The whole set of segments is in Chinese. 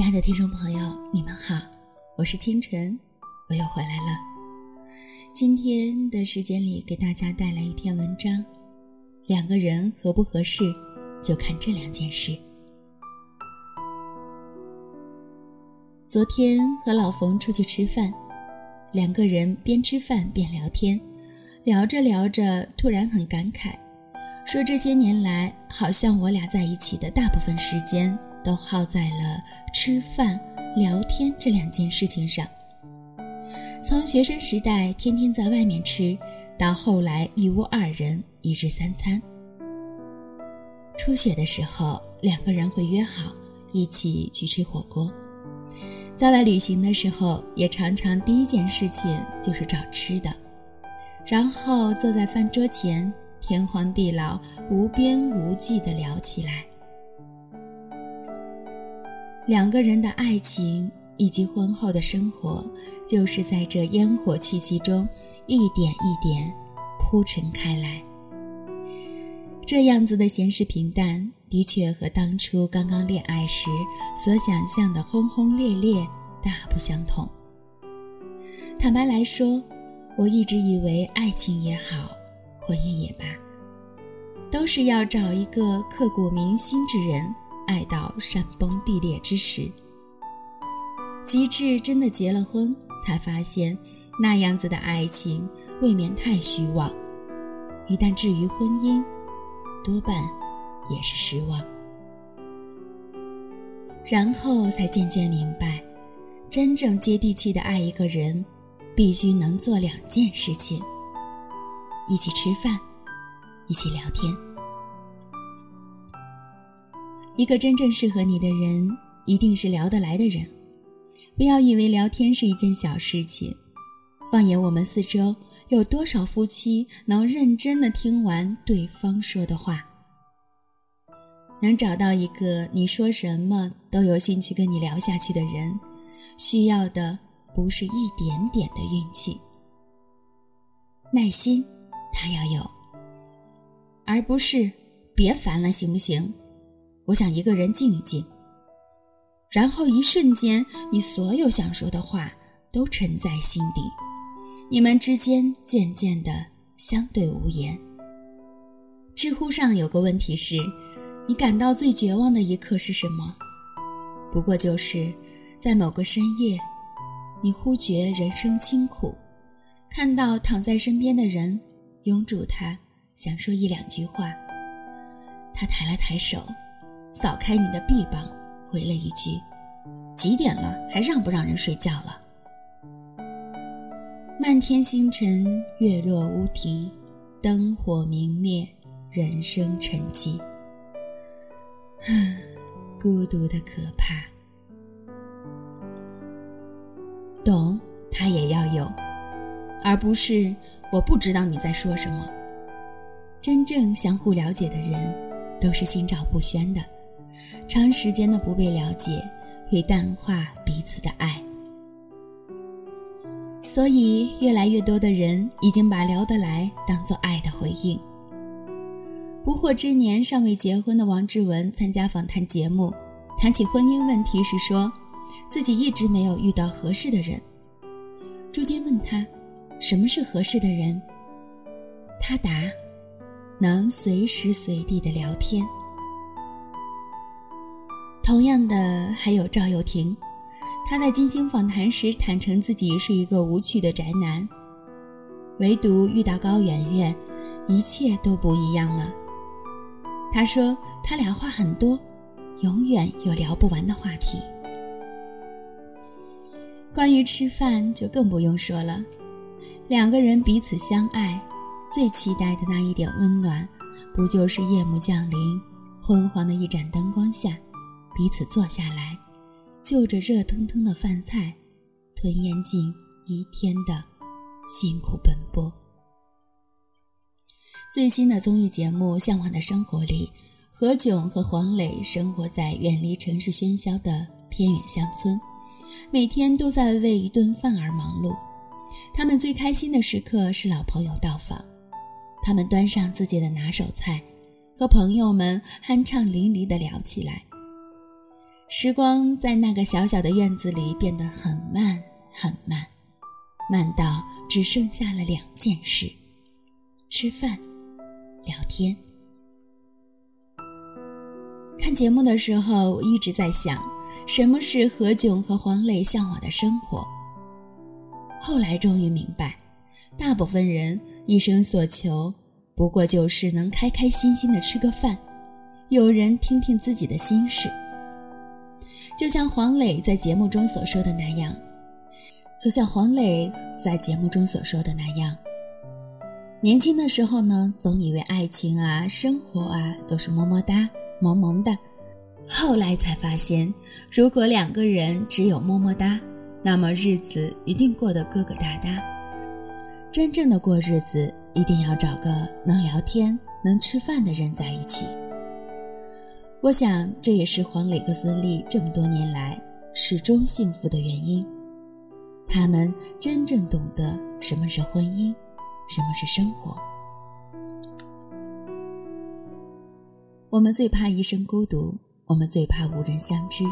亲爱的听众朋友，你们好，我是清晨，我又回来了。今天的时间里，给大家带来一篇文章：两个人合不合适，就看这两件事。昨天和老冯出去吃饭，两个人边吃饭边聊天，聊着聊着，突然很感慨，说这些年来，好像我俩在一起的大部分时间都耗在了吃饭、聊天这两件事情上。从学生时代天天在外面吃，到后来一屋二人一日三餐。初雪的时候，两个人会约好一起去吃火锅。在外旅行的时候，也常常第一件事情就是找吃的，然后坐在饭桌前，天荒地老、无边无际地聊起来。两个人的爱情以及婚后的生活，就是在这烟火气息中一点一点铺陈开来。这样子的闲适平淡，的确和当初刚刚恋爱时所想象的轰轰烈烈大不相同。坦白来说，我一直以为爱情也好，婚姻也罢，都是要找一个刻骨铭心之人，爱到山崩地裂之时。极致真的结了婚，才发现那样子的爱情未免太虚妄。一旦至于婚姻，多半也是失望，然后才渐渐明白，真正接地气的爱一个人，必须能做两件事情：一起吃饭，一起聊天。一个真正适合你的人，一定是聊得来的人。不要以为聊天是一件小事情。放眼我们四周，有多少夫妻能认真的听完对方说的话？能找到一个你说什么都有兴趣跟你聊下去的人，需要的不是一点点的运气。耐心，他要有，而不是别烦了，行不行？我想一个人静一静。然后一瞬间，你所有想说的话都沉在心底。你们之间渐渐的相对无言。知乎上有个问题是：你感到最绝望的一刻是什么？不过就是在某个深夜，你忽觉人生清苦，看到躺在身边的人，拥住他，想说一两句话。他抬了抬手，扫开你的臂膀，回了一句：“几点了，还让不让人睡觉了？”漫天星辰，月落乌啼，灯火明灭，人生沉寂。孤独的可怕。懂，他也要有，而不是我不知道你在说什么。真正相互了解的人，都是心照不宣的。长时间的不被了解，会淡化彼此的爱。所以，越来越多的人已经把聊得来当做爱的回应。不惑之年尚未结婚的王志文参加访谈节目，谈起婚姻问题时说，自己一直没有遇到合适的人。朱坚问他，什么是合适的人？他答，能随时随地的聊天。同样的，还有赵又廷。他在金星访谈时坦诚自己是一个无趣的宅男，唯独遇到高圆圆，一切都不一样了。他说他俩话很多，永远有聊不完的话题。关于吃饭就更不用说了，两个人彼此相爱，最期待的那一点温暖，不就是夜幕降临，昏黄的一盏灯光下，彼此坐下来。就着热腾腾的饭菜，吞咽尽一天的辛苦奔波。最新的综艺节目《向往的生活》里，何炅和黄磊生活在远离城市喧嚣的偏远乡村，每天都在为一顿饭而忙碌。他们最开心的时刻是老朋友到访，他们端上自己的拿手菜，和朋友们酣畅淋漓地聊起来。时光在那个小小的院子里变得很慢很慢，慢到只剩下了两件事：吃饭、聊天。看节目的时候，我一直在想，什么是何炅和黄磊向往的生活。后来终于明白，大部分人一生所求，不过就是能开开心心的吃个饭，有人听听自己的心事。就像黄磊在节目中所说的那样，就像黄磊在节目中所说的那样，年轻的时候呢，总以为爱情啊、生活啊都是么么哒、萌萌的，后来才发现，如果两个人只有么么哒。那么日子一定过得疙疙瘩瘩。真正的过日子，一定要找个能聊天、能吃饭的人在一起。我想，这也是黄磊和孙俪这么多年来始终幸福的原因。他们真正懂得什么是婚姻，什么是生活。我们最怕一生孤独，我们最怕无人相知。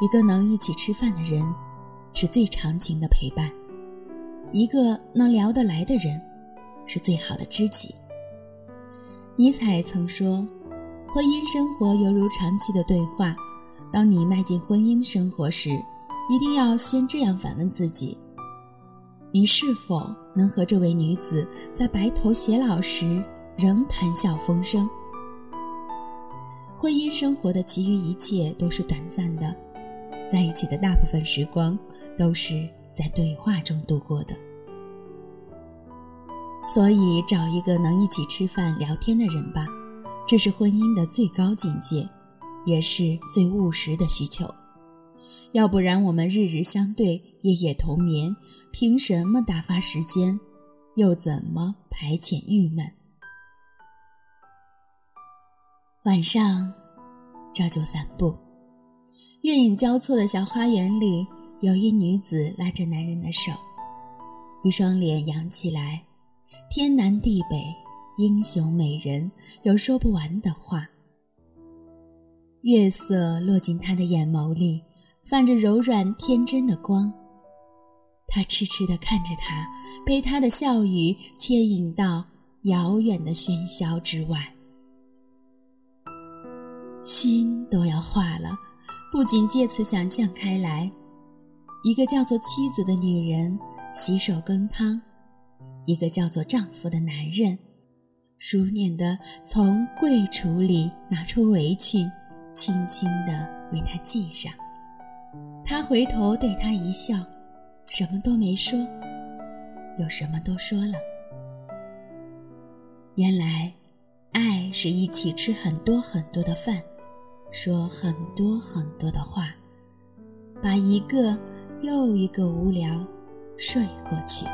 一个能一起吃饭的人。是最长情的陪伴，一个能聊得来的人，是最好的知己。尼采曾说：“婚姻生活犹如长期的对话。当你迈进婚姻生活时，一定要先这样反问自己：你是否能和这位女子在白头偕老时仍谈笑风生？婚姻生活的其余一切都是短暂的，在一起的大部分时光。”都是在对话中度过的，所以找一个能一起吃饭聊天的人吧，这是婚姻的最高境界，也是最务实的需求。要不然我们日日相对，夜夜同眠，凭什么打发时间，又怎么排遣郁闷？晚上照旧散步，月影交错的小花园里。有一女子拉着男人的手，一双脸扬起来，天南地北，英雄美人，有说不完的话。月色落进他的眼眸里，泛着柔软天真的光。他痴痴地看着他，被他的笑语牵引到遥远的喧嚣之外，心都要化了，不仅借此想象开来。一个叫做妻子的女人洗手羹汤，一个叫做丈夫的男人熟练地从柜橱里拿出围裙，轻轻地为她系上。他回头对他一笑，什么都没说，又什么都说了。原来，爱是一起吃很多很多的饭，说很多很多的话，把一个。又一个无聊，睡过去。